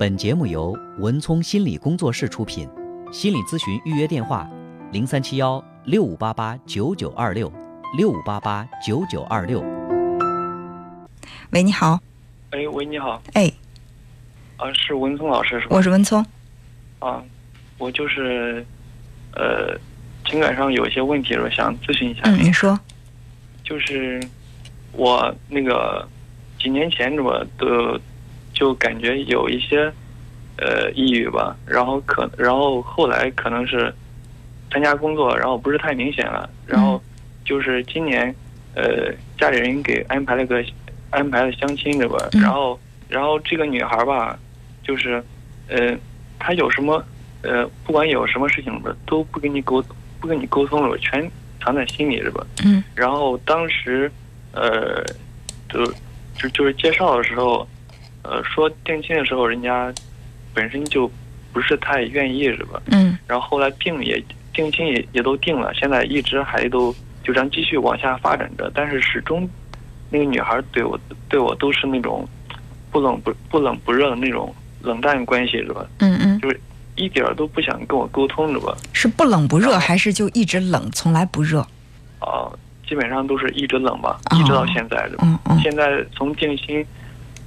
本节目由文聪心理工作室出品，心理咨询预约电话：零三七幺六五八八九九二六六五八八九九二六。喂，你好，哎，喂，你好，哎，啊，是文聪老师是吧？我是文聪，啊，我就是，呃，情感上有一些问题，我想咨询一下。嗯，你说，就是我那个几年前这么都就感觉有一些呃抑郁吧，然后可然后后来可能是参加工作，然后不是太明显了，然后就是今年呃家里人给安排了个安排了相亲对吧？嗯。然后然后这个女孩吧，就是呃她有什么呃不管有什么事情吧，都不跟你沟不跟你沟通了，全藏在心里是吧？嗯。然后当时，呃，就就就是介绍的时候，呃，说定亲的时候，人家本身就不是太愿意，是吧？嗯然后后来定也定亲也也都定了，现在一直还都就这样继续往下发展着，但是始终那个女孩对我对我都是那种不冷不不冷不热的那种冷淡关系，是吧？嗯嗯，就是一点儿都不想跟我沟通，是吧？是不冷不热，还是就一直冷，从来不热？啊、基本上都是一直冷吧，哦一直到现在，是吧？嗯嗯现在从定亲，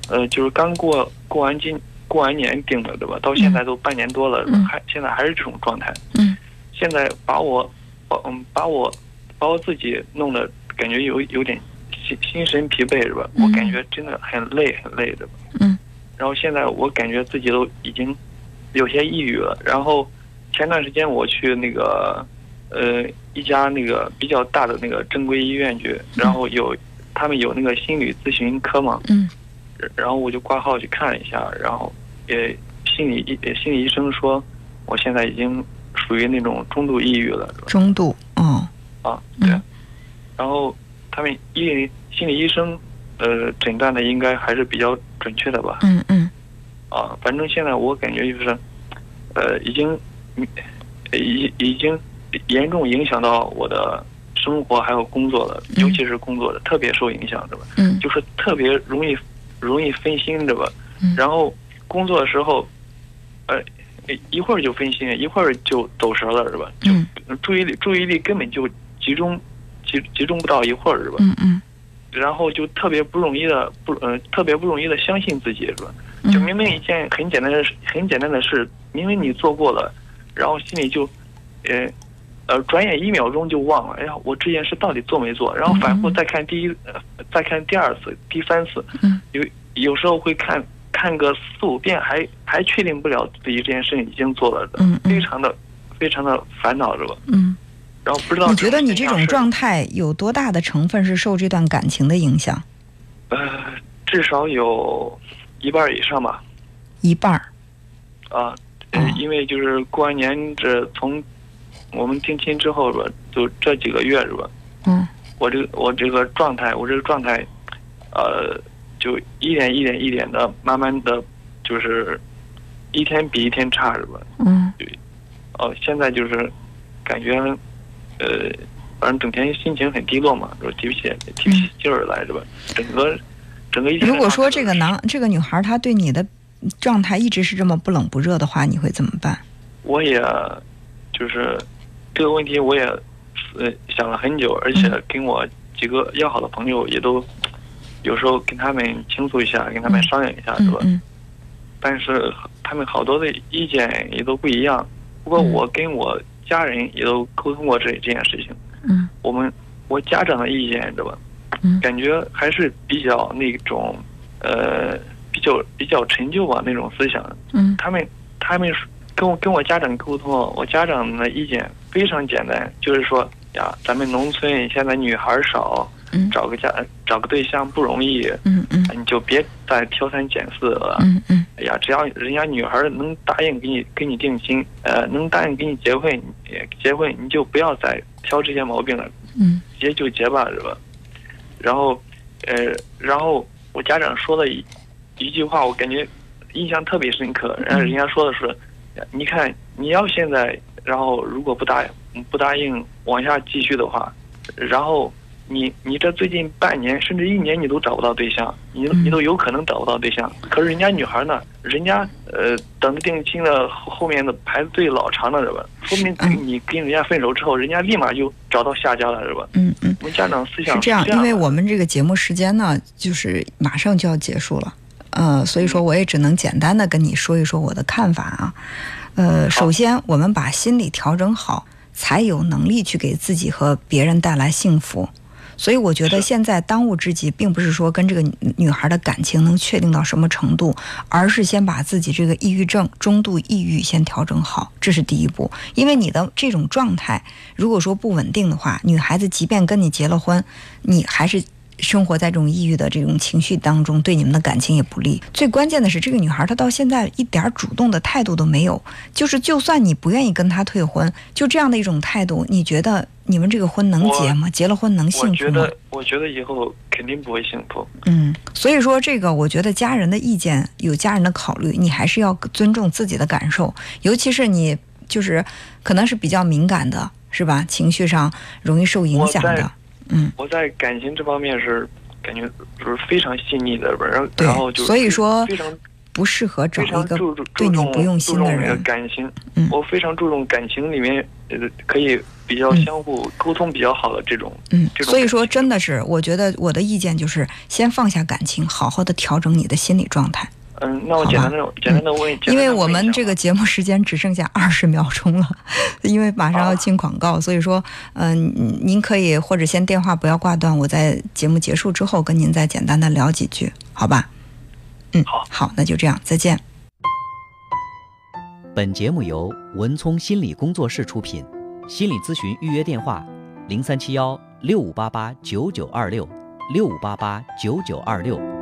呃，就是刚过过完今过完年定的，对吧？到现在都半年多了，嗯还现在还是这种状态。嗯现在把我，把嗯把我把我自己弄得感觉有有点心心神疲惫，是吧？嗯我感觉真的很累很累，的？嗯然后现在我感觉自己都已经有些抑郁了。然后前段时间我去那个呃一家那个比较大的那个正规医院去，然后有他们有那个心理咨询科嘛，嗯然后我就挂号去看了一下，然后也心理医心理医生说我现在已经属于那种中度抑郁了，中度，嗯，啊，对。嗯然后他们医心理医生呃诊断的应该还是比较准确的吧？嗯嗯啊，反正现在我感觉就是，呃，已经，嗯已已经严重影响到我的生活还有工作了，嗯尤其是工作的特别受影响，对吧？嗯就是特别容易容易分心，对吧？嗯然后工作的时候，呃，一会儿就分心，一会儿就走神了，是吧？就嗯注意力注意力根本就集中集集中不到一会儿，是吧？嗯嗯然后就特别不容易的不呃特别不容易的相信自己，是吧？就明明一件很简单的事，很简单的事，明明你做过了，然后心里就，呃，呃，转眼一秒钟就忘了。哎呀，我这件事到底做没做？然后反复再看第一，呃、再看第二次、第三次，嗯有有时候会看看个四五遍，还还确定不了自己这件事情已经做了的，非常的非常的烦恼，是吧？嗯，然后不知道你觉得你这种状态有多大的成分是受这段感情的影响？呃，至少有一半儿以上吧。一半儿，啊，呃哦，因为就是过完年这从我们定亲之后是吧，就这几个月是吧，嗯我这个我这个状态，我这个状态，呃，就一点一点一点的，慢慢的就是一天比一天差是吧？嗯哦、现在就是感觉，呃，反正整天心情很低落嘛，就提不起提不起劲儿来是吧？整个整个一天。如果说这个男这个女孩她对你的状态一直是这么不冷不热的话，你会怎么办？我也就是这个问题，我也呃想了很久，而且跟我几个要好的朋友也都有时候跟他们倾诉一下，跟他们商量一下，是吧？嗯但是他们好多的意见也都不一样。不过嗯我跟我家人也都沟通过这这件事情，嗯我们我家长的意见，知道吧？嗯感觉还是比较那种呃比较比较陈旧吧那种思想。嗯他们他们跟我跟我家长沟通，我家长的意见非常简单，就是说呀，咱们农村现在女孩少，嗯找个家找个对象不容易，嗯嗯你就别再挑三拣四了。嗯嗯哎呀，只要人家女孩能答应给你给你定亲，呃，能答应给你结婚，你结婚你就不要再挑这些毛病了，嗯结就结吧，是吧？然后，呃，然后我家长说了一一句话，我感觉印象特别深刻。然后人家说的是，你看你要现在，然后如果不答不答应往下继续的话，然后你你这最近半年甚至一年你都找不到对象，你嗯你都有可能找不到对象。可是人家女孩呢，人家呃等着定亲的后后面的排队老长了，是吧？说明嗯你跟人家分手之后，人家立马就找到下家了，是吧？嗯嗯。我们家长思想是这样，的因为我们这个节目时间呢，就是马上就要结束了，呃，所以说我也只能简单的跟你说一说我的看法啊。呃，首先我们把心理调整好，才有能力去给自己和别人带来幸福。所以我觉得现在当务之急，并不是说跟这个女女孩的感情能确定到什么程度，而是先把自己这个抑郁症、中度抑郁先调整好，这是第一步。因为你的这种状态，如果说不稳定的话，女孩子即便跟你结了婚，你还是。生活在这种抑郁的这种情绪当中，对你们的感情也不利。最关键的是，这个女孩她到现在一点主动的态度都没有，就是就算你不愿意跟她退婚，就这样的一种态度，你觉得你们这个婚能结吗？结了婚能幸福吗？觉得，我觉得以后肯定不会幸福。嗯，所以说这个，我觉得家人的意见有家人的考虑，你还是要尊重自己的感受，尤其是你就是可能是比较敏感的，是吧？情绪上容易受影响的嗯，我在感情这方面是感觉就是非常细腻的，然后然后就所以说非常不适合找一个对你不用心的人。感情，嗯我非常注重感情里面呃可以比较嗯相互沟通比较好的这种。嗯，这种所以说真的是，我觉得我的意见就是先放下感情，好好的调整你的心理状态。嗯，那我简单的简单的问，一下因为我们这个节目时间只剩下二十秒钟了，因为马上要进广告，所以说，嗯、您可以或者先电话不要挂断，我在节目结束之后跟您再简单的聊几句，好吧？嗯，好好，那就这样，再见。本节目由文聪心理工作室出品，心理咨询预约电话：零三七幺六五八八九九二六六五八八九九二六。